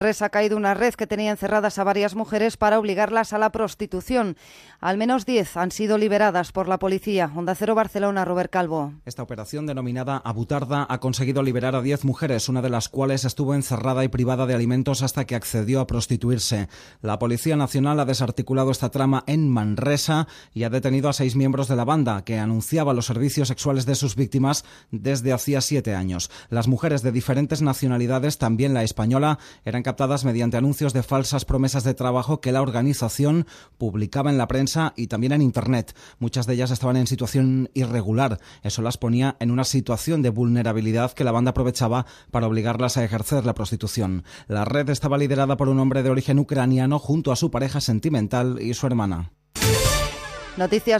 ha caído una red que tenía encerradas a varias mujeres para obligarlas a la prostitución. Al menos 10 han sido liberadas por la policía. Onda Cero Barcelona, Robert Calvo. Esta operación denominada Abutarda ha conseguido liberar a 10 mujeres, una de las cuales estuvo encerrada y privada de alimentos hasta que accedió a prostituirse. La Policía Nacional ha desarticulado esta trama en Manresa y ha detenido a seis miembros de la banda que anunciaba los servicios sexuales de sus víctimas desde hacía siete años. Las mujeres de diferentes nacionalidades, también la española, eran captadas mediante anuncios de falsas promesas de trabajo que la organización publicaba en la prensa y también en Internet. Muchas de ellas estaban en situación irregular. Eso las ponía en una situación de vulnerabilidad que la banda aprovechaba para obligarlas a ejercer la prostitución. La red estaba liderada por un hombre de origen ucraniano junto a su pareja sentimental y su hermana. Noticias